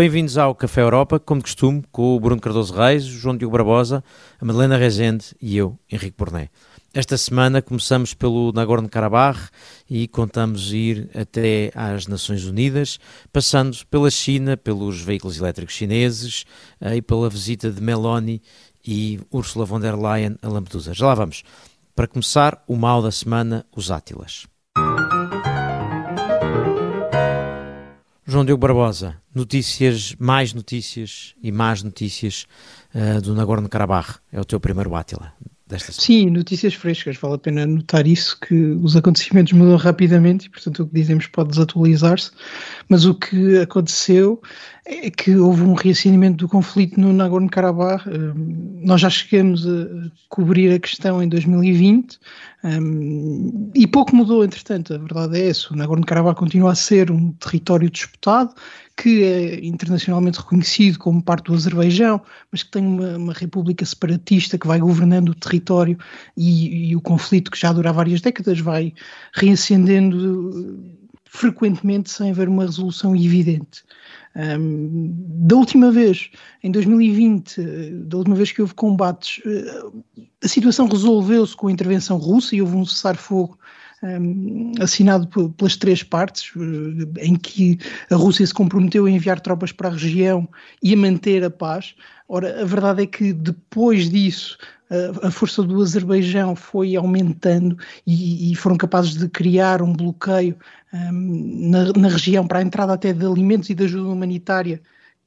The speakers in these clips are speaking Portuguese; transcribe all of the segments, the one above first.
Bem-vindos ao Café Europa, como de costume, com o Bruno Cardoso Reis, o João Diogo Barbosa, a Madalena Rezende e eu, Henrique Borné. Esta semana começamos pelo Nagorno-Karabakh e contamos ir até às Nações Unidas, passando pela China, pelos veículos elétricos chineses eh, e pela visita de Meloni e Ursula von der Leyen a Lampedusa. Já lá vamos. Para começar, o mal da semana, os Átilas. João Diogo Barbosa, notícias, mais notícias e más notícias uh, do Nagorno-Karabakh. É o teu primeiro Átila Sim, notícias frescas. Vale a pena notar isso, que os acontecimentos mudam rapidamente e, portanto, o que dizemos pode desatualizar-se. Mas o que aconteceu é que houve um reacendimento do conflito no Nagorno-Karabakh. Um, nós já chegamos a cobrir a questão em 2020 um, e pouco mudou, entretanto. A verdade é essa: o Nagorno-Karabakh continua a ser um território disputado que é internacionalmente reconhecido como parte do Azerbaijão, mas que tem uma, uma república separatista que vai governando o território e, e, o conflito que já dura várias décadas vai reacendendo frequentemente sem haver uma resolução evidente. Um, da última vez, em 2020, da última vez que houve combates, eh, a situação resolveu-se com a intervenção russa e houve um cessar-fogo assinado pelas três partes, eh, em que a Rússia se comprometeu a enviar tropas para a região e a manter a paz. Ora, a verdade é que depois disso a força do Azerbaijão foi aumentando e, e foram capazes de criar um bloqueio um, na, na, região para a entrada até de alimentos e de ajuda humanitária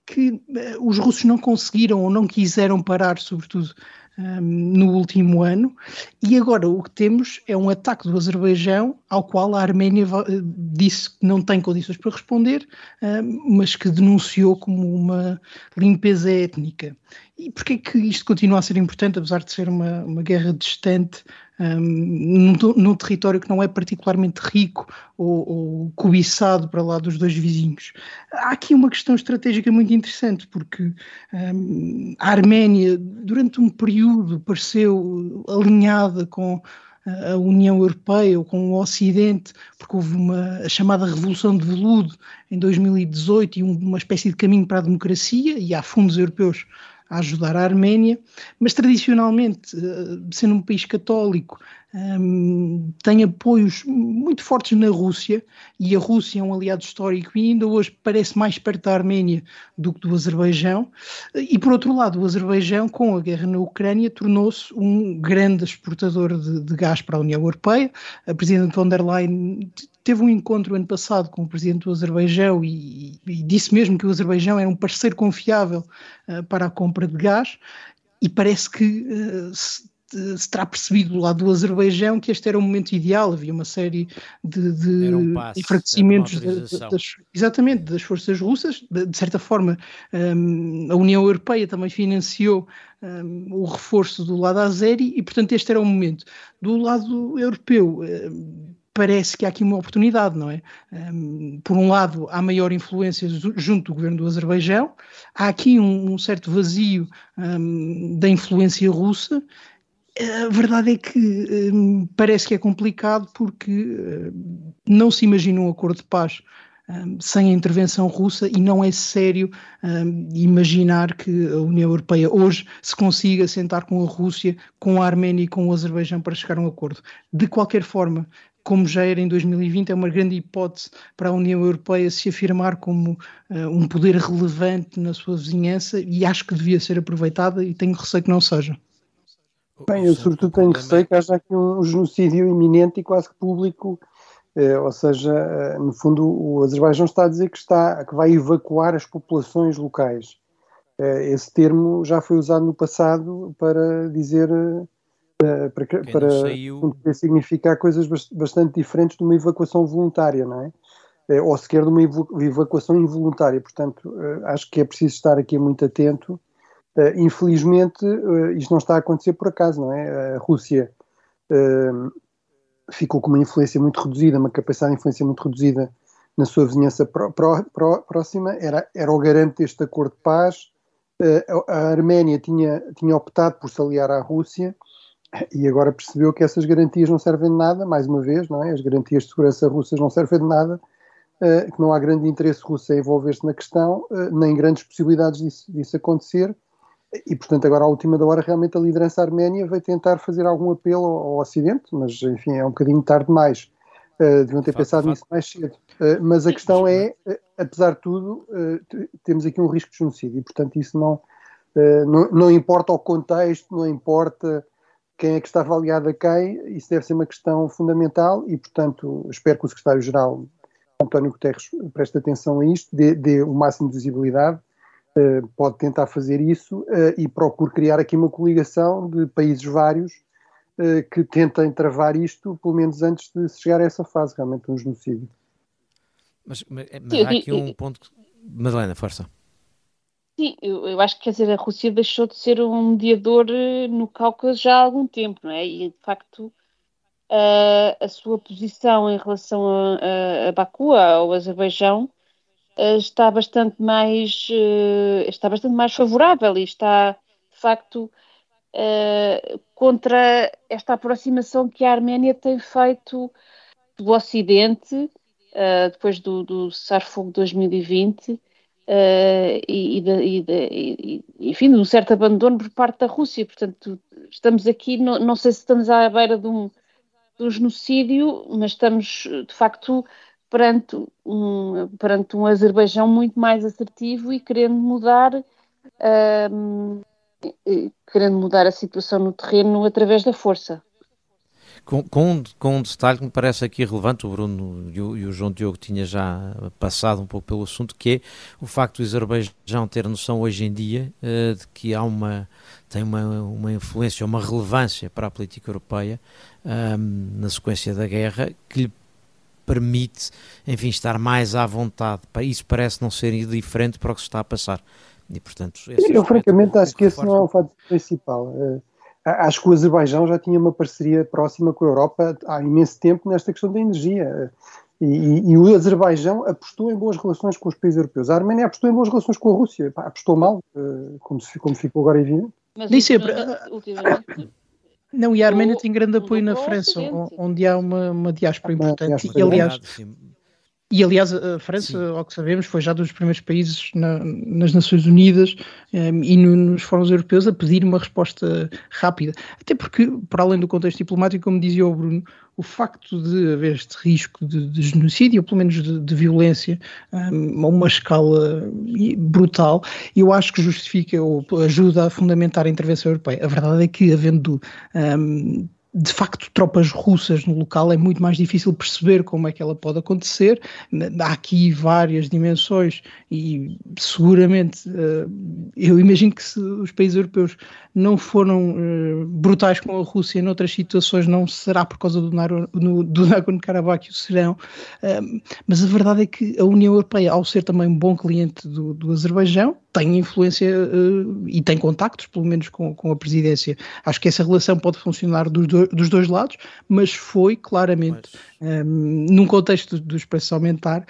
que uh, os russos não conseguiram ou não quiseram parar, sobretudo no último ano, e agora o que temos é um ataque do Azerbaijão ao qual a Arménia disse que não tem condições para responder, mas que denunciou como uma limpeza étnica. E porquê que isto continua a ser importante, apesar de ser uma, uma guerra distante, um, num, num, território que não é particularmente rico ou, ou, cobiçado para lá dos dois vizinhos? Há aqui uma questão estratégica muito interessante, porque um, a Arménia, durante um período, pareceu alinhada com a União Europeia ou com o Ocidente, porque houve uma chamada Revolução de Veludo em 2018 e uma espécie de caminho para a democracia, e há fundos europeus a ajudar a Arménia, mas tradicionalmente, eh, sendo um país católico, um, tem apoios muito fortes na Rússia, e a Rússia é um aliado histórico e ainda hoje parece mais perto da Arménia do que do Azerbaijão. E por outro lado, o Azerbaijão, com a guerra na Ucrânia, tornou-se um grande exportador de, de, gás para a União Europeia. A Presidente von der Leyen teve um encontro ano passado com o Presidente do Azerbaijão e, e disse mesmo que o Azerbaijão era um parceiro confiável uh, para a compra de gás. E parece que uh, se se terá percebido do lado do Azerbaijão que este era o momento ideal, havia uma série de, de um passo, enfraquecimentos das, exatamente, das forças russas, de, de certa forma um, a União Europeia também financiou um, o reforço do lado azeri e portanto este era o momento. Do lado europeu um, parece que há aqui uma oportunidade, não é? Um, por um lado, há maior influência junto do governo do Azerbaijão, há aqui um, um certo vazio um, da influência russa a verdade é que parece que é complicado porque não se imagina um acordo de paz sem a intervenção russa e não é sério hum, imaginar que a União Europeia hoje se consiga sentar com a Rússia, com a Arménia e com o Azerbaijão para chegar a um acordo. De qualquer forma, como já era em 2020, é uma grande hipótese para a União Europeia se afirmar como uh, um poder relevante na sua vizinhança e acho que devia ser aproveitada e tenho receio que não seja. Bem, eu sobretudo tenho receio que haja aqui um genocídio iminente e quase que público, eh, ou seja, eh, no fundo o Azerbaijão está a dizer que, está, que vai evacuar as populações locais. Eh, esse termo já foi usado no passado para dizer, eh, para, para, para significar coisas bastante diferentes de uma evacuação voluntária, não é? Eh, ou sequer de uma evacuação involuntária. Portanto, eh, acho que é preciso estar aqui muito atento Uh, infelizmente, isto não está a acontecer por acaso, não é? A Rússia ficou com uma influência muito reduzida, uma capacidade de influência muito reduzida na sua vizinhança pró pró pró próxima, era, era o garante deste acordo de paz. a Arménia tinha, tinha optado por se aliar à Rússia e agora percebeu que essas garantias não servem de nada, mais uma vez, não é? As garantias de segurança russas não servem de nada que não há grande interesse russo em envolver-se na questão, nem grandes possibilidades disso, disso acontecer. E, portanto, agora à última da hora, realmente a liderança arménia vai tentar fazer algum apelo ao, ao Ocidente, mas, enfim, é um bocadinho tarde demais. Uh, deviam ter fato, pensado fato. nisso mais cedo. Uh, mas a questão é, uh, apesar de tudo, temos aqui um risco de genocídio e, portanto, isso não, não, não, importa o contexto, não importa quem é que está avaliado a quem, isso deve ser uma questão fundamental e, portanto, espero que o secretário-geral, António Guterres, preste atenção a isto, dê, dê o máximo de visibilidade, pode tentar fazer isso e procure criar aqui uma coligação de países vários eh, que tentem travar isto, pelo menos antes de se chegar a essa fase, realmente um genocídio. Mas, mas, mas há aqui um ponto. Madalena, força. Sim, eu, eu, acho que quer dizer, a Rússia deixou de ser um mediador eh, no Cáucaso já há algum tempo, não é? E de facto a, a sua posição em relação a, a, a Baku, ao Azerbaijão, eh, está bastante mais está bastante mais favorável e está de facto contra esta aproximação que a Arménia tem feito do Ocidente, depois do, do cessar-fogo 2020, uh, e, e, de, e, enfim, de um certo abandono por parte da Rússia. Portanto, estamos aqui, não, não sei se estamos à beira de um, de um genocídio, mas estamos, de facto, perante um, perante um Azerbaijão muito mais assertivo e querendo mudar. Uh, querendo mudar a situação no terreno através da força. Com, com, com um detalhe que me parece aqui relevante, o Bruno e o, e o, João Diogo tinha já passado um pouco pelo assunto, que é o facto do Azerbaijão ter noção hoje em dia uh, de que há uma, tem uma, uma influência, uma relevância para a política europeia um, ehm, na sequência da guerra, que lhe permite, enfim, estar mais à vontade. Isso parece não ser diferente para o que se está a passar. E, portanto, eu francamente acho que esse não é o fato principal. Uh, acho que o Azerbaijão já tinha uma parceria próxima com a Europa há imenso tempo nesta questão da energia. E, e, e, o Azerbaijão apostou em boas relações com os países europeus. A Arménia apostou em boas relações com a Rússia. Pá, apostou mal, uh, como, se, como ficou agora evidente. Mas Nem sempre. Não, e a Arménia tem grande apoio na França, onde há uma, uma diáspora importante. Diáspora e, aliás, e aliás, a França, Sim. ao que sabemos, foi já dos primeiros países na, nas Nações Unidas um, ehm, e no, nos fóruns europeus a pedir uma resposta rápida. Até porque, para além do contexto diplomático, como dizia o Bruno, o facto de haver este risco de, de genocídio, ou pelo menos de, de violência, um, ehm, a uma escala brutal, eu acho que justifica ou ajuda a fundamentar a intervenção europeia. A verdade é que, havendo um, ehm, de facto tropas russas no local é muito mais difícil perceber como é que ela pode acontecer. Há aqui várias dimensões e seguramente eh, eu imagino que se os países europeus não foram uh, brutais com a Rússia noutras situações, não será por causa do, do Nagorno-Karabakh que o serão, uh, mas a verdade é que a União Europeia, ao ser também um bom cliente do, do Azerbaijão, tem influência uh, e tem contactos, pelo menos com, com a presidência. Acho que essa relação pode funcionar dos, do, dos dois lados, mas foi claramente, um, ehm, num contexto do, espaço aumentar,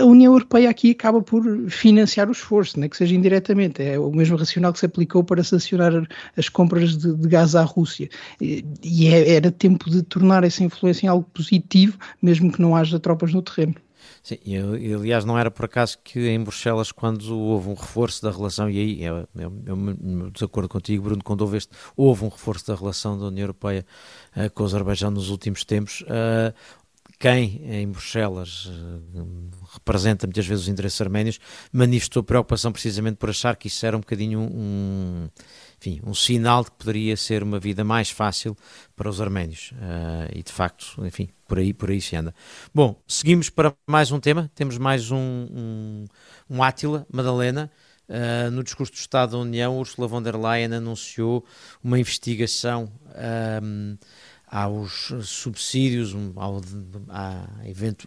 a União Europeia aqui acaba por financiar o esforço, né, que seja indiretamente. É o mesmo racional que se aplicou para sancionar as compras de, de gás à Rússia. E, e é, era tempo de tornar essa influência em algo positivo, mesmo que não haja tropas no terreno. Sim, e, aliás não era por acaso que em Bruxelas, quando houve um reforço da relação, e aí eu, eu, eu desacordo contigo, Bruno, quando houve, este, houve um reforço da relação da União Europeia uh, com o Azerbaijão nos últimos tempos, uh, quem em Bruxelas uh, representa muitas vezes os interesses arménios manifestou preocupação precisamente por achar que isso era um bocadinho um, enfim, um sinal de que poderia ser uma vida mais fácil para os arménios. Uh, e de facto, enfim, por aí, por aí se anda. Bom, seguimos para mais um tema. Temos mais um, um, um Átila, Madalena. Uh, no discurso do Estado da União, Ursula von der Leyen anunciou uma investigação um, aos subsídios, ao,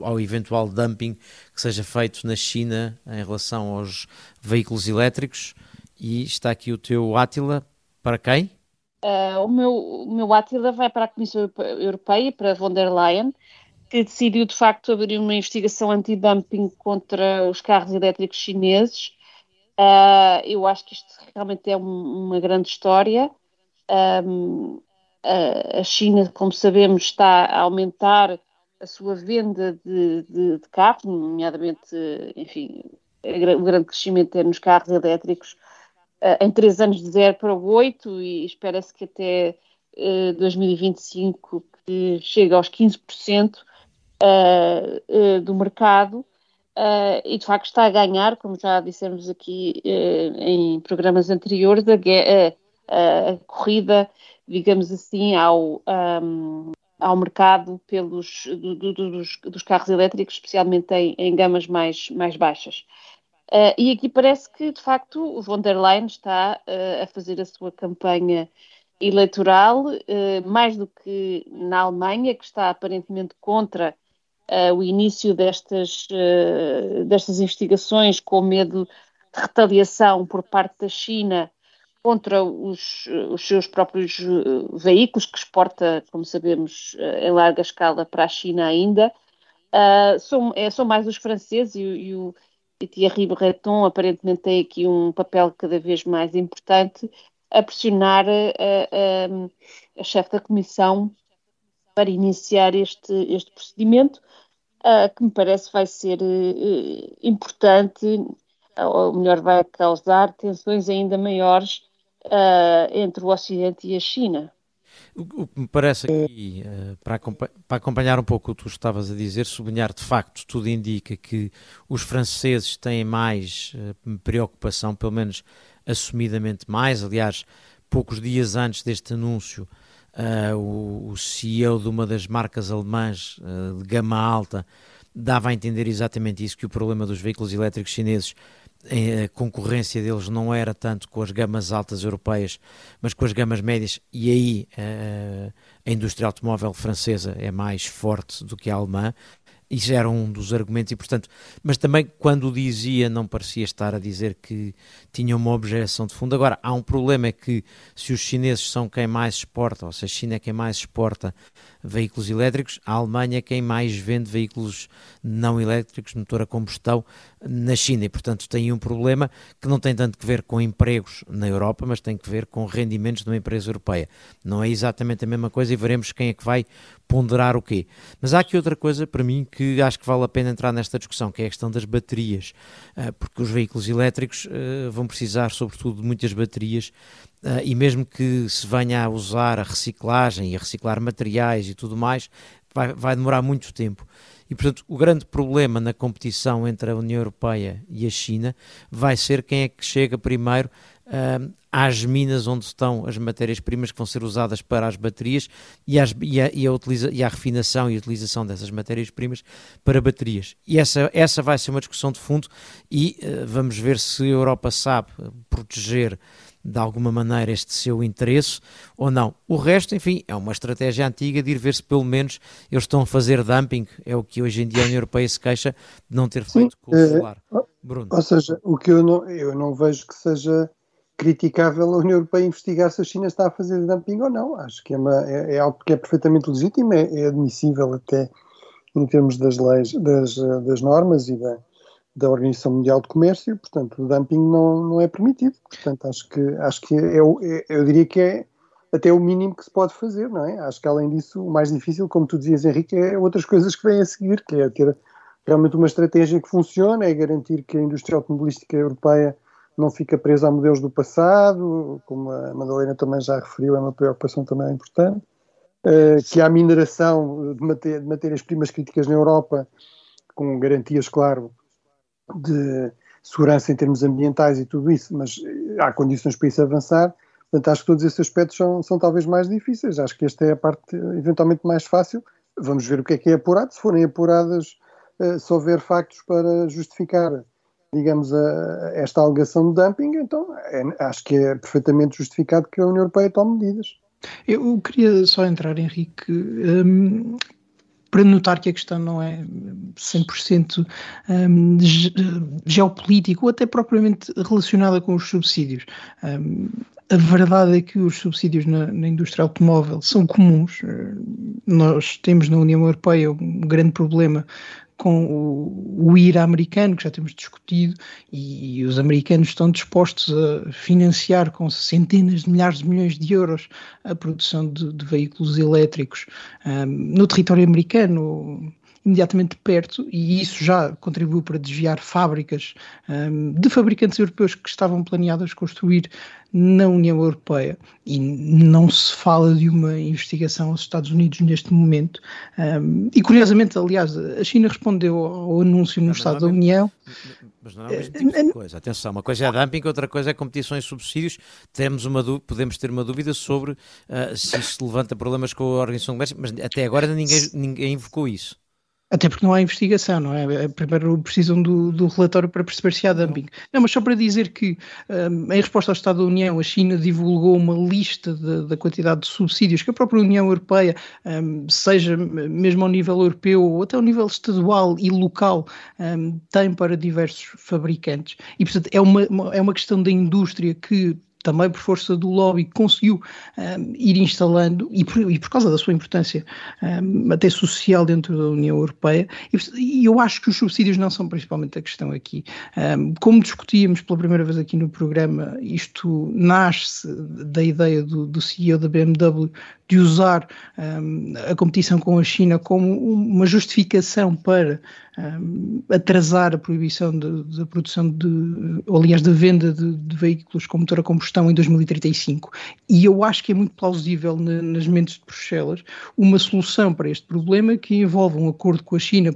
ao, eventual dumping que seja feito na China em relação aos veículos elétricos. E está aqui o teu Átila, para quem? Uh, o, meu, o meu Átila vai para a Comissão Europeia, para von der Leyen, que decidiu de facto abrir uma investigação anti-dumping contra os carros elétricos chineses. Uh, eu acho que isto realmente é um, uma grande história. Um, a China, como sabemos, está a aumentar a sua venda de, de, de carros, nomeadamente, enfim, o grande crescimento é nos carros elétricos, em três anos de 0 para 8 e espera-se que até uh, 2025 que chegue aos 15% uh, do mercado. Uh, e de facto está a ganhar, como já dissemos aqui uh, em programas anteriores, a, a, corrida, digamos assim, ao, um, ao mercado pelos, do, do, dos, dos, carros elétricos, especialmente em, em gamas mais, mais baixas. Uh, e aqui parece que, de facto, o von der Leyen está a fazer a sua campanha eleitoral, mais do que na Alemanha, que está aparentemente contra uh, o início destas, uh, destas investigações com medo de retaliação por parte da China contra os, os seus próprios uh, veículos, que exporta, como sabemos, em larga escala para a China ainda. são, é, são mais os franceses e, e o e Thierry Breton aparentemente tem aqui um papel cada vez mais importante a pressionar a, a, a chefe da comissão para iniciar este, este procedimento, que me parece vai ser uh, importante, ou melhor, vai causar tensões ainda maiores entre o Ocidente e a China. O que me parece aqui, para, para acompanhar um pouco o que tu estavas a dizer, sublinhar de facto, tudo indica que os franceses têm mais preocupação, pelo menos assumidamente mais. Aliás, poucos dias antes deste anúncio, uh, o, CEO de uma das marcas alemãs de gama alta dava a entender exatamente isso, que o problema dos veículos elétricos chineses eh, a concorrência deles não era tanto com as gamas altas europeias, mas com as gamas médias, e aí a indústria automóvel francesa é mais forte do que a alemã, isso era um dos argumentos e, portanto, mas também quando dizia, não parecia estar a dizer que tinha uma objeção de fundo. Agora, há um problema é que se os chineses são quem mais exporta, ou se a China é quem mais exporta veículos elétricos, a Alemanha é quem mais vende veículos não elétricos, motor a combustão, na China. E, portanto, tem um problema que não tem tanto que ver com empregos na Europa, mas tem que ver com rendimentos de uma empresa europeia. Não é exatamente a mesma coisa e veremos quem é que vai ponderar o quê. Mas há aqui outra coisa para mim que acho que vale a pena entrar nesta discussão, que é a questão das baterias, ah, porque os veículos elétricos ah, vão precisar, sobretudo, de muitas baterias Uh, e mesmo que se venha a usar a reciclagem e a reciclar materiais e tudo mais, vai, vai demorar muito tempo. E, portanto, o grande problema na competição entre a União Europeia e a China vai ser quem é que chega primeiro uh, às minas onde estão as matérias-primas que vão ser usadas para as baterias e, as, e, a, e, a utiliza, e a refinação e a utilização dessas matérias-primas para baterias. E essa, essa vai ser uma discussão de fundo e uh, vamos ver se a Europa sabe proteger de alguma maneira este seu interesse ou não. O resto, enfim, é uma estratégia antiga de ir ver se pelo menos eles estão a fazer dumping, é o que hoje em dia a União Europeia se queixa de não ter feito Sim, com o solar. É, Bruno. Ou seja, o que eu não, eu não vejo que seja criticável a União Europeia investigar se a China está a fazer dumping ou não. Acho que é, uma, é, é algo que é perfeitamente legítimo, é, é, admissível até em termos das leis, das, das normas e da, da Organização Mundial de Comércio, portanto, o dumping não, não é permitido. Portanto, acho que, acho que é, é, eu diria que é até o mínimo que se pode fazer, não é? Acho que além disso, o mais difícil, como tu dizias, Henrique, é outras coisas que vêm a seguir, que é ter realmente uma estratégia que funcione, é garantir que a indústria automobilística europeia não fica presa a modelos do passado, como a Madalena também já referiu, é uma preocupação também importante, uh, que há mineração de matérias-primas críticas na Europa, com garantias, claro, de segurança em termos ambientais e tudo isso, mas há condições para isso avançar. Portanto, acho que todos esses aspectos são, são talvez mais difíceis. Acho que esta é a parte eventualmente mais fácil. Vamos ver o que é que é apurado. Se forem apuradas, uh, se houver factos para justificar, digamos, a, esta alegação de dumping, então é, acho que é perfeitamente justificado que a União Europeia tome medidas. Eu queria só entrar, Henrique, um, para notar que a questão não é 100% um, geopolítica ou até propriamente relacionada com os subsídios. Um, a verdade é que os subsídios na, na, indústria automóvel são comuns. Nós temos na União Europeia um grande problema com o, o IRA americano, que já temos discutido, e, e, os americanos estão dispostos a financiar com centenas de milhares de milhões de euros a produção de, de veículos elétricos um, no território americano imediatamente perto, e isso já contribuiu para desviar fábricas um, de fabricantes europeus que estavam planeadas construir na União Europeia. E não se fala de uma investigação aos Estados Unidos neste momento. Um, e curiosamente, aliás, a China respondeu ao anúncio no Estado da União. Mas não é o mesmo tipo de coisa. Atenção, uma coisa é dumping, outra coisa é competições e subsídios. Temos uma podemos ter uma dúvida sobre uh, se isso levanta problemas com a Organização de Comércio, mas até agora ninguém, ninguém invocou isso. Até porque não há investigação, não é? é primeiro precisam do, do relatório para perceber se há dumping. Não, mas só para dizer que, um, em resposta ao Estado da União, a China divulgou uma lista da quantidade de subsídios que a própria União Europeia, um, seja mesmo ao nível europeu ou até ao nível estadual e local, um, tem para diversos fabricantes. E, portanto, é uma, é uma questão da indústria que também por força do lobby, conseguiu um, ir instalando, e por, e por, causa da sua importância um, até social dentro da União Europeia, e, e, eu acho que os subsídios não são principalmente a questão aqui. Um, como discutíamos pela primeira vez aqui no programa, isto nasce da ideia do, do CEO da BMW de usar um, a competição com a China como uma justificação para um, atrasar a proibição da produção de, ou aliás, da venda de, de, veículos com motor a combustão em 2035. E eu acho que é muito plausível na, nas mentes de Bruxelas uma solução para este problema que envolve um acordo com a China,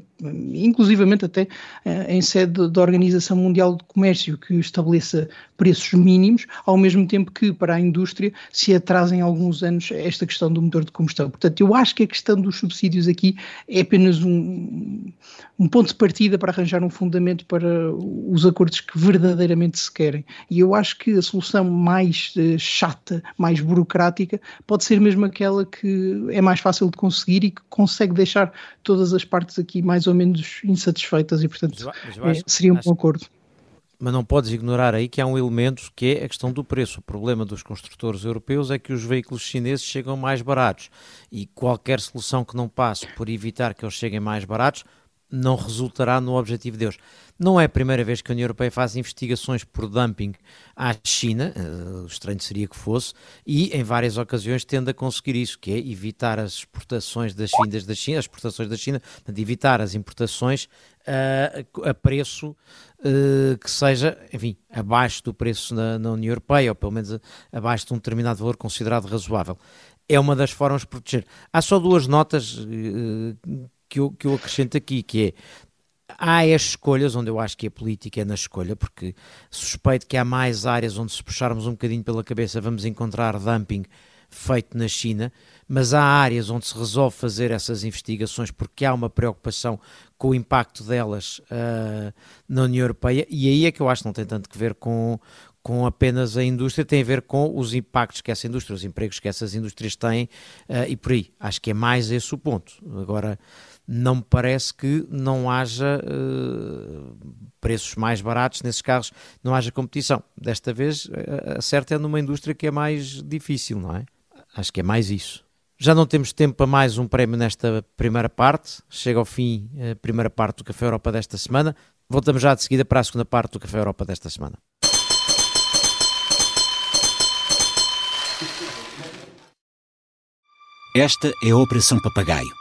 inclusivamente até uh, em sede da Organização Mundial de Comércio, que estabeleça preços mínimos, ao mesmo tempo que para a indústria se atrasem alguns anos esta questão do motor de combustão. Portanto, eu acho que a questão dos subsídios aqui é apenas um, um ponto de partida para arranjar um fundamento para os acordos que verdadeiramente se querem. E eu acho que a solução mais uh, chata, mais burocrática, pode ser mesmo aquela que é mais fácil de conseguir e que consegue deixar todas as partes aqui mais ou menos insatisfeitas e, portanto, mas mas é, seria um bom acordo mas não podes ignorar aí que há um elemento que é a questão do preço. O problema dos construtores europeus é que os veículos chineses chegam mais baratos e qualquer solução que não passe por evitar que eles cheguem mais baratos não resultará no objetivo deles. Não é a primeira vez que a União Europeia faz investigações por dumping à China, uh, estranho seria que fosse, e em várias ocasiões tende a conseguir isso, que é evitar as exportações das vindas da China, as exportações da China, de evitar as importações uh, a preço uh, que seja, enfim, abaixo do preço na, na União Europeia, ou pelo menos abaixo de um determinado valor considerado razoável. É uma das formas de proteger. Há só duas notas que eu, que eu acrescento aqui, que é há as escolhas, onde eu acho que a política é na escolha, porque suspeito que há mais áreas onde se puxarmos um bocadinho pela cabeça vamos encontrar dumping feito na China, mas há áreas onde se resolve fazer essas investigações porque há uma preocupação com o impacto delas uh, na União Europeia, e aí é que eu acho que não tem tanto que ver com, com apenas a indústria, tem a ver com os impactos que essa indústria, os empregos que essas indústrias têm uh, e por aí. Acho que é mais esse o ponto. Agora, não me parece que não haja uh, preços mais baratos nesses carros, não haja competição. Desta vez, a certa é numa indústria que é mais difícil, não é? Acho que é mais isso. Já não temos tempo para mais um prémio nesta primeira parte. Chega ao fim a primeira parte do Café Europa desta semana. Voltamos já de seguida para a segunda parte do Café Europa desta semana. Esta é a Operação Papagaio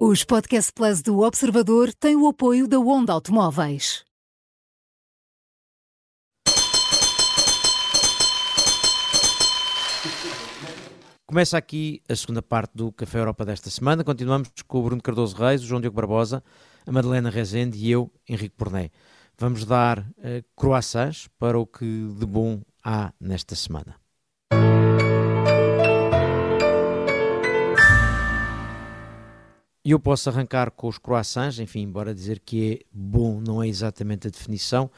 Os Podcast Plus do Observador têm o apoio da Onda Automóveis. Começa aqui a segunda parte do Café Europa desta semana. Continuamos com o Bruno Cardoso Reis, o João Diogo Barbosa, a Madalena Rezende e eu, Henrique Porné. Vamos dar uh, croissants para o que de bom há nesta semana. Eu posso arrancar com os croissants, enfim, embora dizer que é bom não é exatamente a definição,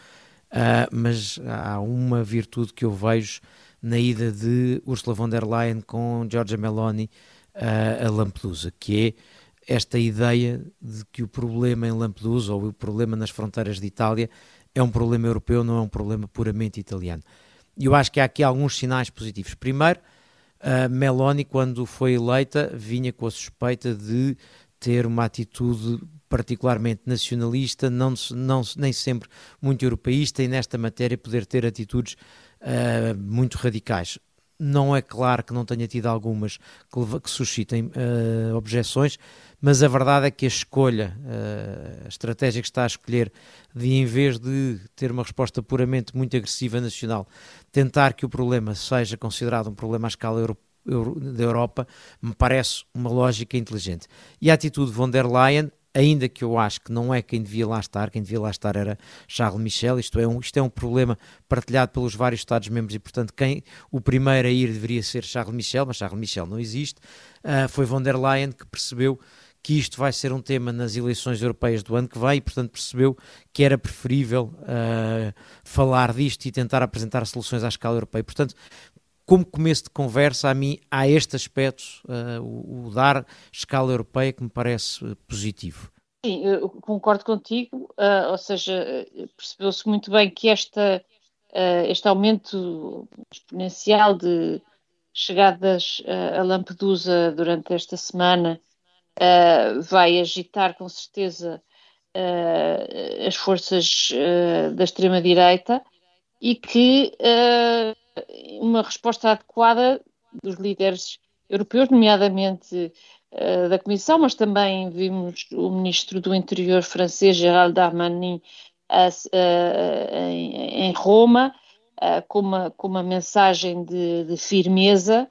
uh, mas há uma virtude que eu vejo na ida de Ursula von der Leyen com Giorgia Meloni uh, a Lampedusa, que é esta ideia de que o problema em Lampedusa ou o problema nas fronteiras de Itália é um problema europeu, não é um problema puramente italiano. E eu acho que há aqui alguns sinais positivos. Primeiro, uh, Meloni, quando foi eleita, vinha com a suspeita de ter uma atitude particularmente nacionalista, não, não, nem sempre muito europeísta, e nesta matéria poder ter atitudes uh, muito radicais. Não é claro que não tenha tido algumas que, que suscitem uh, objeções, mas a verdade é que a escolha, uh, a estratégia que está a escolher, de em vez de ter uma resposta puramente muito agressiva nacional, tentar que o problema seja considerado um problema à escala europeia da Europa, me parece uma lógica inteligente. E a atitude de von der Leyen, ainda que eu acho que não é quem devia lá estar, quem devia lá estar era Charles Michel, isto é um, isto é um problema partilhado pelos vários Estados-membros e, portanto, quem o primeiro a ir deveria ser Charles Michel, mas Charles Michel não existe. Uh, foi von der Leyen que percebeu que isto vai ser um tema nas eleições europeias do ano que vem e, portanto, percebeu que era preferível uh, falar disto e tentar apresentar soluções à escala europeia. Portanto, como começo de conversa, a mim há este aspecto, uh, o, o, dar escala europeia, que me parece uh, positivo. Sim, concordo contigo, uh, ou seja, percebeu-se muito bem que esta, este aumento exponencial de chegadas a Lampedusa durante esta semana vai agitar com certeza as forças da extrema-direita e que uma resposta adequada dos líderes europeus, nomeadamente uh, da Comissão, mas também vimos o ministro do Interior francês, Gérald Darmanin, uh, em, Roma, com uma, com, uma, mensagem de, de firmeza,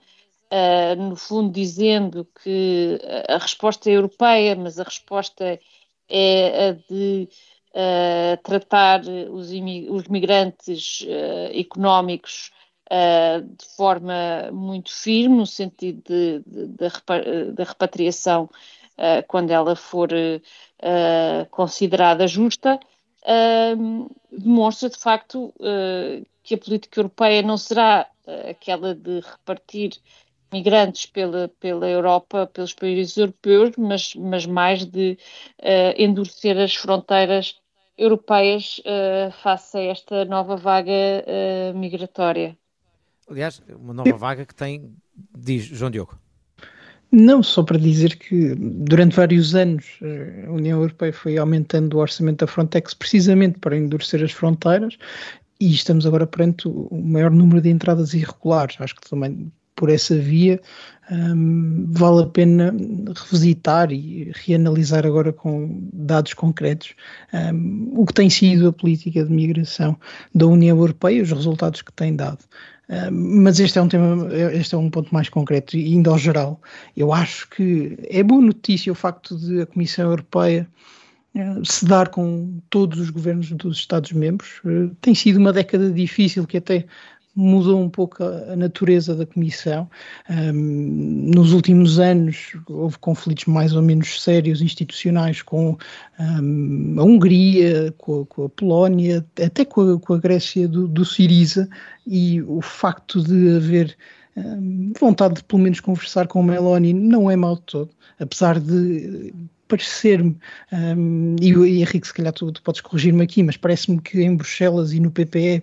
no fundo dizendo que a resposta é europeia, mas a resposta é a de tratar os, os migrantes económicos uh, de forma muito firme, no sentido da repatriação uh, quando ela for uh, considerada justa, demonstra de facto que a política europeia não será aquela de repartir migrantes pela, pela Europa, pelos países europeus, mas, mas mais de endurecer as fronteiras europeias uh, face a esta nova vaga uh, migratória. Aliás, uma nova vaga que tem, diz João Diogo. Não, só para dizer que durante vários anos eh, a União Europeia foi aumentando o orçamento da Frontex precisamente para endurecer as fronteiras e estamos agora perante o maior número de entradas irregulares. Acho que também por essa via um, vale a pena revisitar e reanalisar agora com dados concretos um, o que tem sido a política de migração da União Europeia e os resultados que tem dado mas este é um tema, este é um ponto mais concreto e indo ao geral. Eu acho que é boa notícia o facto de a Comissão Europeia uh, se dar com todos os governos dos Estados-membros. Uh, tem sido uma década difícil que até mudou um pouco a, natureza da Comissão. Um, nos últimos anos houve conflitos mais ou menos sérios institucionais com um, a Hungria, com a, com a, Polónia, até com a, com a Grécia do, do Siriza, e o facto de haver um, vontade de pelo menos conversar com o Meloni não é mau de todo, apesar de parecer-me, e, e Henrique, se calhar tu, tu podes corrigir-me aqui, mas parece-me que em Bruxelas e no PPE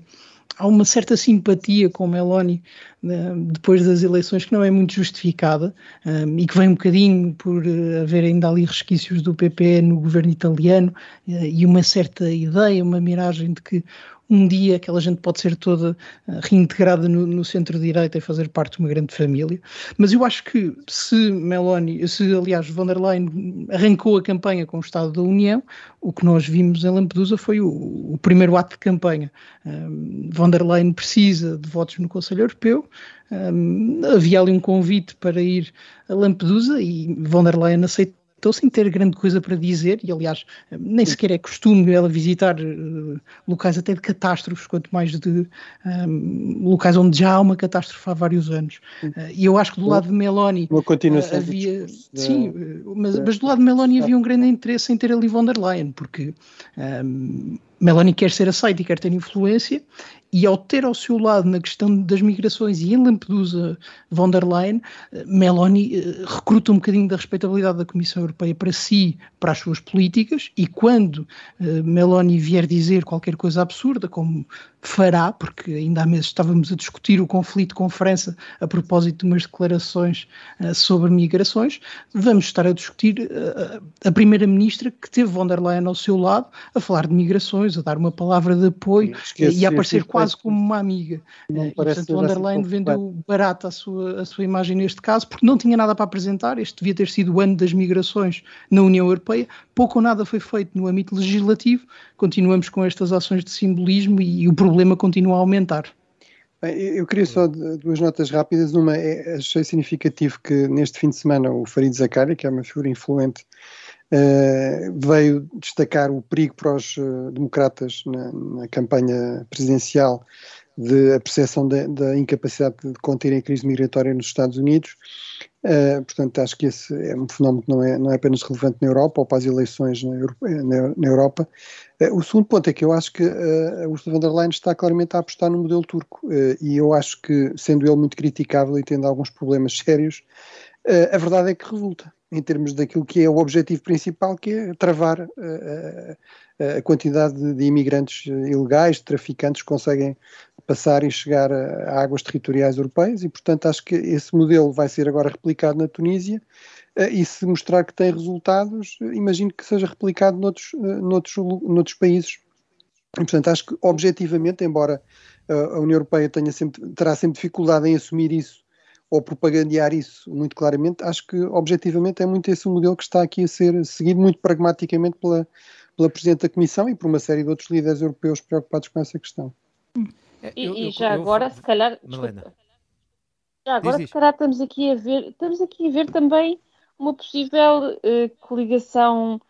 há uma certa simpatia com Meloni né, depois das eleições que não é muito justificada um, e que vem um bocadinho por uh, haver ainda ali resquícios do PP no governo italiano e uma certa ideia, uma miragem de que um dia aquela gente pode ser toda uh, reintegrada no, no centro-direita e fazer parte de uma grande família. Mas eu acho que se Meloni, se aliás von der Leyen arrancou a campanha com o Estado da União, o que nós vimos em Lampedusa foi o, o primeiro ato de campanha. Um, von der Leyen precisa de votos no Conselho Europeu, um, havia ali um convite para ir a Lampedusa e von der Leyen aceitou visitou sem ter grande coisa para dizer, e aliás, nem sequer é costume ela visitar uh, locais até de catástrofes, quanto mais de um, locais onde já há uma catástrofe há vários anos. Uh, e eu acho que do lado de Meloni uma continuação havia. Sim, mas, mas, do lado de Meloni havia um grande interesse em ter ali von der Leyen, porque um, Meloni quer ser aceita e quer ter influência, e ao ter ao seu lado na questão das migrações e em Lampedusa von der Leyen, eh, Meloni eh, recruta um bocadinho da respeitabilidade da Comissão Europeia para si, para as suas políticas, e quando uh, Meloni vier dizer qualquer coisa absurda, como fará, porque ainda há meses estávamos a discutir o conflito com França a propósito de umas declarações sobre migrações, vamos estar a discutir a Primeira-Ministra que teve von der Leyen ao seu lado a falar de migrações, a dar uma palavra de apoio e a aparecer quase como uma amiga. Não e, portanto, von der Leyen vendeu barato a sua, a sua imagem neste caso, porque não tinha nada para apresentar, este devia ter sido o ano das migrações na União Europeia, pouco ou nada foi feito no âmbito legislativo, continuamos com estas ações de simbolismo e, o problema problema continua a aumentar. Eu queria só duas notas rápidas. Uma, é, achei significativo que neste fim de semana o Farid Zakaria, que é uma figura influente, uh, veio destacar o perigo para os uh, democratas na, na, campanha presidencial de a percepção da incapacidade de conter a crise migratória nos Estados Unidos. Uh, portanto, acho que esse é um fenómeno que não é, não é apenas relevante na Europa ou para as eleições na, na, na Europa, eh, o segundo ponto é que eu acho que a Ursula von der Leyen está claramente a apostar no modelo turco e eu acho que, sendo ele muito criticável e tendo alguns problemas sérios, a verdade é que resulta em termos daquilo que é o objetivo principal, que é travar a quantidade de, de, imigrantes ilegais, de traficantes que conseguem passar e chegar a, a águas territoriais europeias e, portanto, acho que esse modelo vai ser agora replicado na Tunísia eh, e se mostrar que tem resultados, imagino que seja replicado noutros, eh, noutros, noutros países. E, portanto, acho que objetivamente, embora eh, a União Europeia tenha sempre, terá sempre dificuldade em assumir isso ou propagandear isso muito claramente, acho que objetivamente é muito esse o modelo que está aqui a ser seguido muito pragmaticamente pela, pela Presidente da Comissão e por uma série de outros líderes europeus preocupados com essa questão. E, eu, eu, e já eu, agora, se calhar, desculpa, já agora, diz, se calhar estamos aqui a ver, estamos aqui a ver também uma possível uh, coligação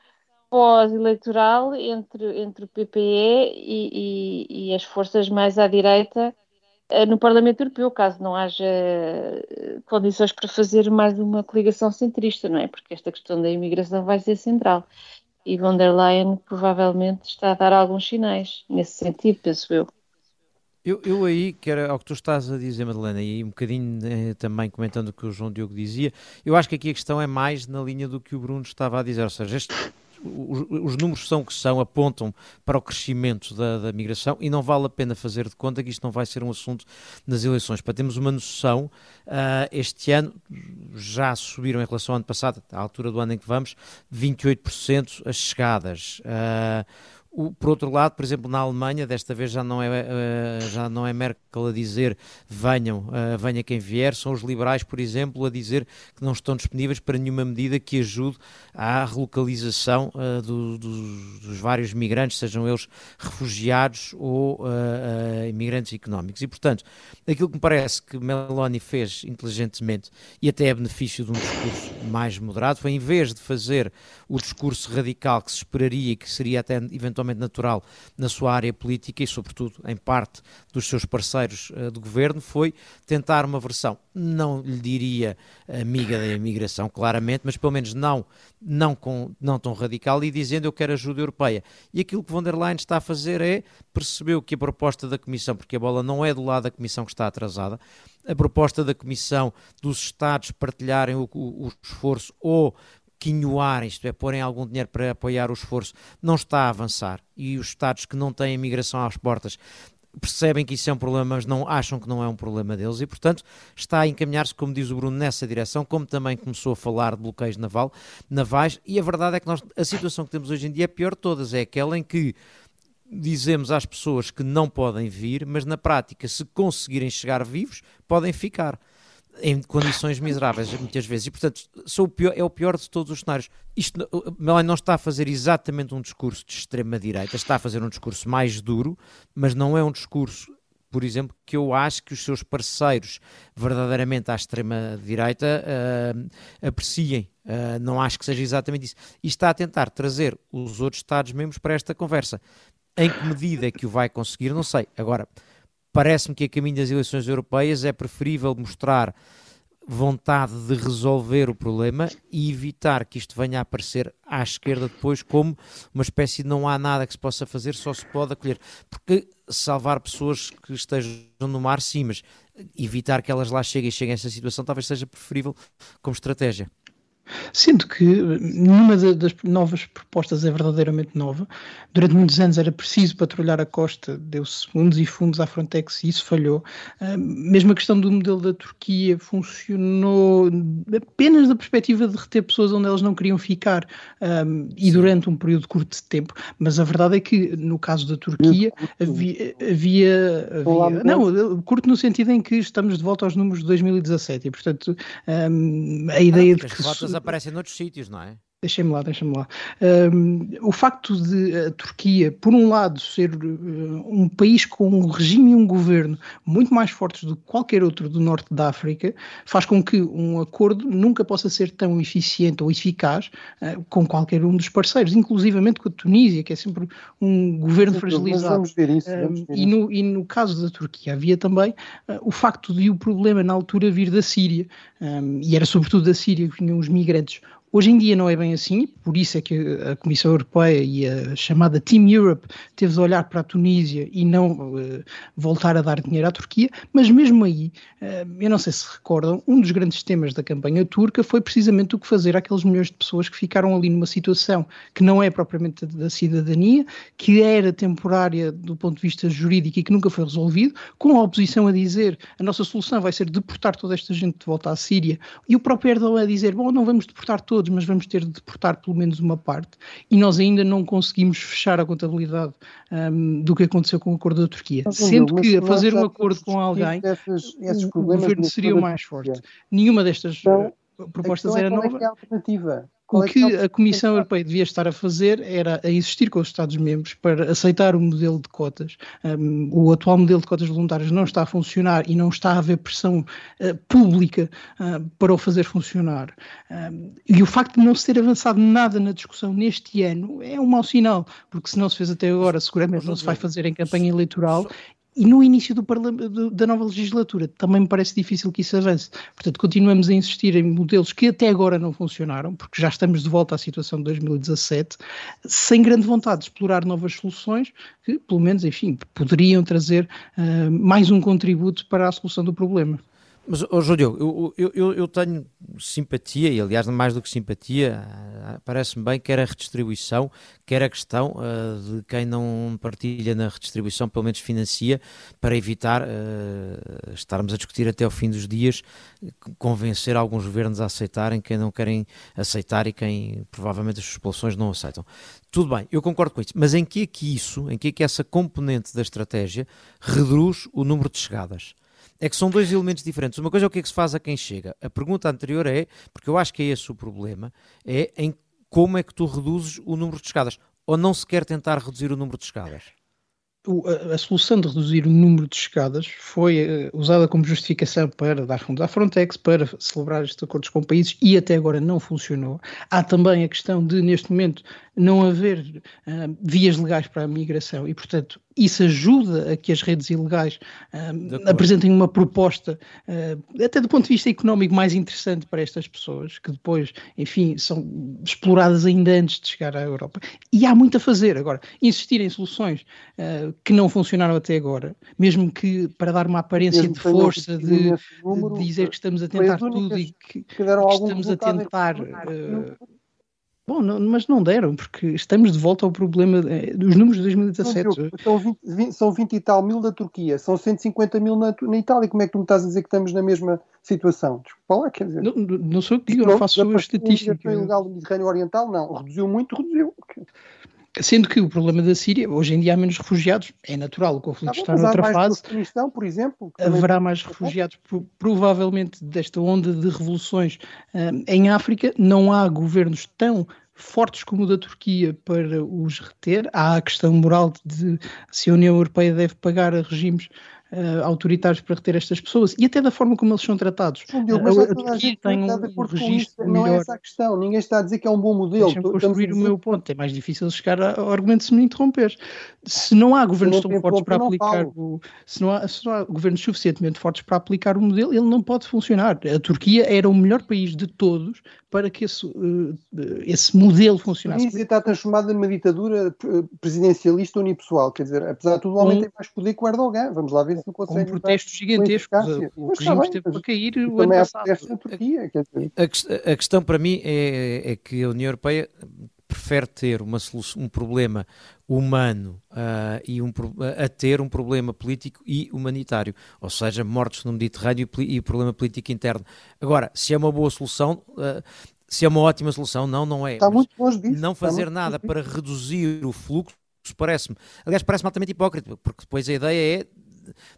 pós-eleitoral entre, entre o PPE e, e, e, as forças mais à direita no Parlamento Europeu, caso não haja uh, condições para fazer mais uma coligação centrista, não é? Porque esta questão da imigração vai ser central. E von der Leyen provavelmente está a dar alguns sinais nesse sentido, penso eu. Eu, eu aí, que era ao que tu estás a dizer, Madalena, e um bocadinho eh, também comentando o que o João Diogo dizia, eu acho que aqui a questão é mais na linha do que o Bruno estava a dizer, ou seja, este, os, os, números são que são, apontam para o crescimento da, da, migração e não vale a pena fazer de conta que isto não vai ser um assunto nas eleições. Para termos uma noção, uh, este ano já subiram em relação ao ano passado, à altura do ano em que vamos, 28% as chegadas. Uh, o, por outro lado, por exemplo, na Alemanha, desta vez já não é, uh, já não é Merkel a dizer venham, uh, venha quem vier, são os liberais, por exemplo, a dizer que não estão disponíveis para nenhuma medida que ajude à relocalização uh, do, dos, dos, vários migrantes, sejam eles refugiados ou imigrantes económicos. E, portanto, aquilo que me parece que Meloni fez inteligentemente e até a benefício de um discurso mais moderado foi, em vez de fazer o discurso radical que se esperaria e que seria até eventualmente natural na sua área política e, sobretudo, em parte dos seus parceiros uh, de governo, foi tentar uma versão, não lhe diria amiga da imigração, claramente, mas pelo menos não, não, com, não tão radical e dizendo eu quero ajuda europeia. E aquilo que von der Leyen está a fazer é perceber que a proposta da Comissão, porque a bola não é do lado da Comissão que está atrasada, a proposta da Comissão dos Estados partilharem o, o, o esforço ou quinhoar, isto é, porem algum dinheiro para apoiar o esforço, não está a avançar. E os Estados que não têm imigração às portas percebem que isso é um problema, mas não acham que não é um problema deles. E, portanto, está a encaminhar-se, como diz o Bruno, nessa direção, como também começou a falar de bloqueios naval, navais, e a verdade é que nós, a situação que temos hoje em dia é pior de todas, é aquela em que dizemos às pessoas que não podem vir, mas na prática, se conseguirem chegar vivos, podem ficar em condições miseráveis muitas vezes e portanto o pior, é o pior de todos os cenários isto, Melanie não está a fazer exatamente um discurso de extrema direita está a fazer um discurso mais duro mas não é um discurso por exemplo, que eu acho que os seus parceiros verdadeiramente à extrema-direita uh, apreciem. Uh, não acho que seja exatamente isso. E está a tentar trazer os outros Estados-membros para esta conversa. Em que medida é que o vai conseguir, não sei. Agora, parece-me que a caminho das eleições europeias é preferível mostrar vontade de resolver o problema e evitar que isto venha a aparecer à esquerda depois como uma espécie de não há nada que se possa fazer, só se pode acolher. Porque salvar pessoas que estejam no mar, sim, mas evitar que elas lá cheguem e cheguem a essa situação talvez seja preferível como estratégia. Sendo que nenhuma das novas propostas é verdadeiramente nova. Durante muitos anos era preciso patrulhar a costa, deu-se fundos e fundos à Frontex e isso falhou. Uh, mesmo a questão do modelo da Turquia funcionou apenas da perspectiva de reter pessoas onde elas não queriam ficar um, e durante um período curto de tempo. Mas a verdade é que no caso da Turquia havia. havia, havia não, curto no sentido em que estamos de volta aos números de 2017 e, portanto, um, a ideia de que aparecem noutros sítios, não é? Deixem-me lá, deixem-me lá. Um, o facto de a Turquia, por um lado, ser uh, um país com um regime e um governo muito mais fortes do que qualquer outro do norte da África, faz com que um acordo nunca possa ser tão eficiente ou eficaz uh, com qualquer um dos parceiros, inclusivamente com a Tunísia, que é sempre um governo Sim, fragilizado. Vamos ver isso. Vamos ver e, no, e, no, caso da Turquia havia também uh, o facto de o problema na altura vir da Síria, um, e era sobretudo da Síria que vinham os migrantes. Hoje em dia não é bem assim, por isso é que a Comissão Europeia e a chamada Team Europe teve de olhar para a Tunísia e não uh, voltar a dar dinheiro à Turquia, mas mesmo aí, uh, eu não sei se recordam, um dos grandes temas da campanha turca foi precisamente o que fazer àqueles milhões de pessoas que ficaram ali numa situação que não é propriamente da cidadania, que era temporária do ponto de vista jurídico e que nunca foi resolvido, com a oposição a dizer a nossa solução vai ser deportar toda esta gente de volta à Síria. E o próprio Erdogan a dizer, bom, não vamos deportar todos, todos, mas vamos ter de deportar pelo menos uma parte, e nós ainda não conseguimos fechar a contabilidade um, do que aconteceu com o acordo da Turquia. Sendo que a fazer um acordo com alguém, essas, esses o governo seria o mais forte. Nenhuma destas então, propostas era nova. É a alternativa? O é que a Comissão Europeia devia estar a fazer era a insistir com os Estados-membros para aceitar o modelo de cotas. Um, o atual modelo de cotas voluntárias não está a funcionar e não está a haver pressão uh, pública uh, para o fazer funcionar. Um, e o facto de não se ter avançado nada na discussão neste ano é um mau sinal, porque se não se fez até agora, seguramente não se vai fazer em campanha eleitoral e no início do da nova legislatura também me parece difícil que isso avance. Portanto, continuamos a insistir em modelos que até agora não funcionaram, porque já estamos de volta à situação de 2017, sem grande vontade de explorar novas soluções que, pelo menos, enfim, poderiam trazer uh, mais um contributo para a solução do problema. Mas, oh, Júlio, eu, eu, eu, tenho simpatia, e aliás, mais do que simpatia, parece-me bem, quer a redistribuição, quer a questão uh, de quem não partilha na redistribuição, pelo menos financia, para evitar uh, estarmos a discutir até ao fim dos dias, convencer alguns governos a aceitarem quem não querem aceitar e quem provavelmente as populações não aceitam. Tudo bem, eu concordo com isso, mas em que é que isso, em que é que essa componente da estratégia reduz o número de chegadas? É que são dois elementos diferentes. Uma coisa é o que é que se faz a quem chega. A pergunta anterior é, porque eu acho que é esse o problema, é em como é que tu reduzes o número de escadas. Ou não se quer tentar reduzir o número de escadas? a, solução de reduzir o número de escadas foi uh, usada como justificação para dar fundos à Frontex, para celebrar estes acordos com países e até agora não funcionou. Há também a questão de, neste momento, não haver uh, vias legais para a migração e, portanto, isso ajuda a que as redes ilegais uh, apresentem uma proposta, uh, até do ponto de vista económico, mais interessante para estas pessoas, que depois, enfim, são exploradas ainda antes de chegar à Europa. E há muito a fazer. Agora, insistir em soluções uh, que não funcionaram até agora, mesmo que para dar uma aparência mesmo de força, de, número, de, dizer que estamos a tentar tudo e que, que, que estamos a tentar. Bom, não, mas não deram, porque estamos de volta ao problema dos números de 2017. São 20, 20, são 20 e tal mil da Turquia, são 150 mil na, na, Itália. Como é que tu me estás a dizer que estamos na mesma situação? Desculpa lá, quer dizer. Não, não sou eu que digo, não faço a estatística. A ilegal do Mediterrâneo Oriental, não. Reduziu muito, reduziu. Sendo que o problema da Síria, hoje em dia há menos refugiados, é natural, o conflito ah, está noutra fase. Afeganistão, por exemplo. Haverá mais refugiados, provavelmente desta onda de revoluções um, em África. Não há governos tão fortes como o da Turquia para os reter. Há a questão moral de se a União Europeia deve pagar a regimes uh, autoritários para reter estas pessoas e até da forma como eles são tratados. Mas a, Turquia tem um, registro Não é essa a questão, ninguém está a dizer que é um bom modelo. Deixa-me construir o meu ponto, é mais difícil chegar ao argumento se me interromper. Se não há governos tão fortes para aplicar o, se não, há, se não há governos suficientemente fortes para aplicar o modelo, ele não pode funcionar. A Turquia era o melhor país de todos para que esse, uh, esse modelo funcionasse. Isso está transformado numa ditadura presidencialista unipessoal, quer dizer, apesar de tudo, o homem um, tem mais poder que o Erdogan. Vamos lá ver um protesto gigantesco. O regime esteve para cair o ano passado. Na Turquia. A, a, questão para mim é, é que a União Europeia prefere ter uma solução, um problema humano uh, e um, a ter um problema político e humanitário, ou seja, mortos no Mediterrâneo e, e problema político interno. Agora, se é uma boa solução, uh, se é uma ótima solução, não, não é. Está muito longe disso. Não fazer nada para reduzir o fluxo, parece-me. Aliás, parece-me altamente hipócrita, porque depois a ideia é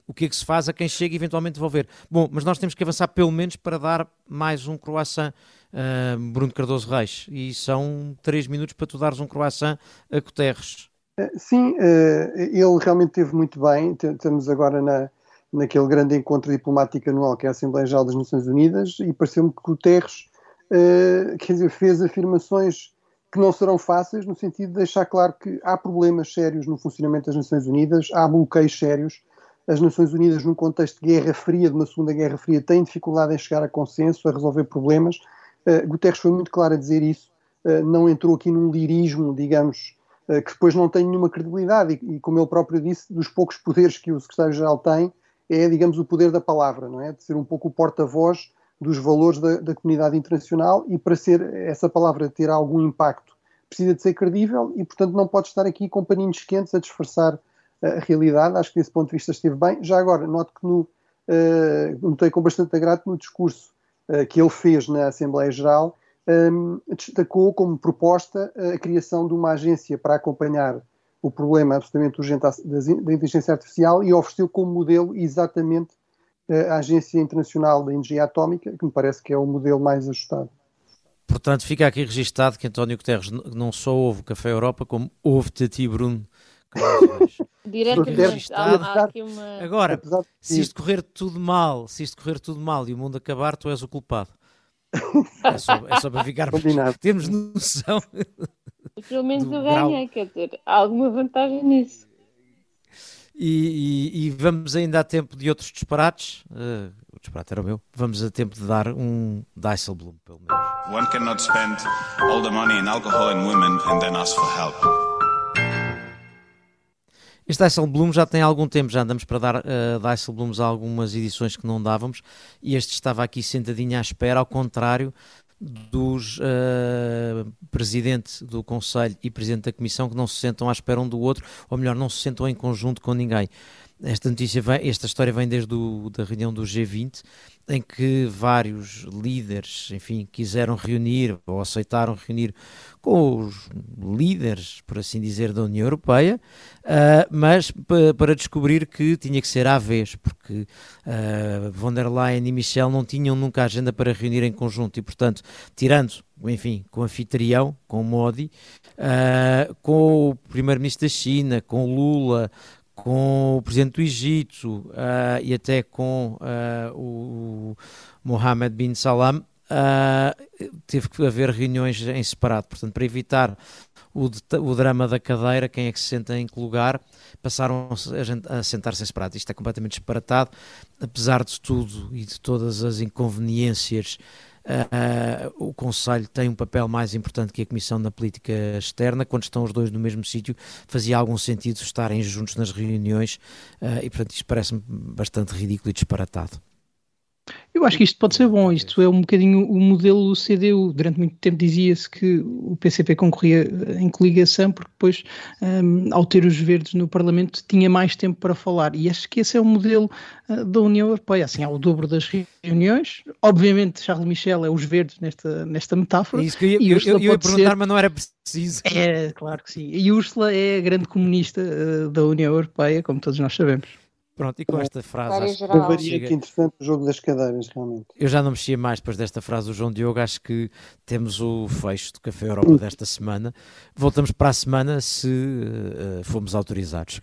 o que é que se faz a quem chega eventualmente devolver. Bom, mas nós temos que avançar pelo menos para dar mais um croissant uh, Bruno Cardoso Reis. E são três minutos para tu dares um croissant a Guterres. Eh, sim, uh, ele realmente teve muito bem. Estamos agora na, naquele grande encontro diplomático anual que é a Assembleia Geral das Nações Unidas e pareceu-me que Guterres uh, quer dizer, fez afirmações que não serão fáceis, no sentido de deixar claro que há problemas sérios no funcionamento das Nações Unidas, há bloqueios sérios. As Nações Unidas, num contexto de guerra fria, de uma Segunda Guerra Fria, têm dificuldade em chegar a consenso, a resolver problemas. Uh, Guterres foi muito claro a dizer isso, uh, não entrou aqui num lirismo, digamos, uh, que depois não tem nenhuma credibilidade. E, e, como ele próprio disse, dos poucos poderes que o secretário-geral tem, é, digamos, o poder da palavra, não é? De ser um pouco o porta-voz dos valores da, da, comunidade internacional e para ser essa palavra ter algum impacto precisa de ser credível e, portanto, não pode estar aqui com paninhos quentes a disfarçar a realidade. Acho que desse ponto de vista esteve bem. Já agora, noto que no, uh, notei com bastante agrado no discurso uh, que ele fez na Assembleia Geral, um, destacou como proposta a criação de uma agência para acompanhar o problema absolutamente urgente da, inteligência artificial e ofereceu como modelo exatamente a Agência Internacional da Energia Atómica, que me parece que é o modelo mais ajustado. Portanto, fica aqui registado que António Guterres não só ouve Café Europa, como ouve Tati Bruno. Diretamente. Há, há uma... Agora, se isto correr tudo mal, se isto correr tudo mal e o mundo acabar, tu és o culpado. É só, é só para ficar temos noção. Pelo menos eu ganhei, quer dizer, há alguma vantagem nisso. E, e, e, vamos ainda a tempo de outros disparates. Uh, o disparate era o meu. Vamos a tempo de dar um Dijsselbloem, pelo menos. One cannot spend all the money in alcohol and women and then ask for help. Este Dijsselbloem já tem algum tempo, já andamos para dar uh, Dijsselblooms a algumas edições que não dávamos e este estava aqui sentadinho à espera, ao contrário dos uh, presidente do Conselho e presidente da Comissão que não se sentam à espera um do outro, ou melhor, não se sentam em conjunto com ninguém. Esta notícia vem, esta história vem desde o, da reunião do G20, em que vários líderes, enfim, quiseram reunir ou aceitaram reunir com os líderes, por assim dizer, da União Europeia, uh, mas para descobrir que tinha que ser à vez, porque uh, von der Leyen e Michel não tinham nunca agenda para reunir em conjunto. E, portanto, tirando, enfim, com o anfitrião, com o Modi, uh, com o primeiro-ministro da China, com Lula, com o presidente do Egito uh, e até com uh, o Mohammed bin Salam, uh, teve que haver reuniões em separado. Portanto, para evitar o, o, drama da cadeira, quem é que se senta em que lugar, passaram a, a sentar-se em separado. Isto é completamente disparatado, apesar de tudo e de todas as inconveniências o Conselho tem um papel mais importante que a Comissão na política externa. Quando estão os dois no mesmo sítio, fazia algum sentido estarem juntos nas reuniões uh, e, portanto, isto parece-me bastante ridículo e disparatado. Eu acho que isto pode ser bom. Isto é um bocadinho o modelo CDU. Durante muito tempo dizia-se que o PCP concorria em coligação, porque depois, um, ao ter os verdes no Parlamento, tinha mais tempo para falar. E acho que esse é o modelo uh, da União Europeia. Assim, há o dobro das reuniões. Obviamente, Charles Michel é os verdes nesta, nesta metáfora. É isso que eu ia, eu, eu, eu ia perguntar, ser... mas não era preciso. É, claro que sim. E Ursula é a grande comunista uh, da União Europeia, como todos nós sabemos. Pronto, e com esta frase. Acho que varia que interessante o jogo das cadeiras, realmente. Eu já não mexia mais depois desta frase do João Diogo. Acho que temos o fecho do Café Europa desta semana. Voltamos para a semana se uh, fomos autorizados.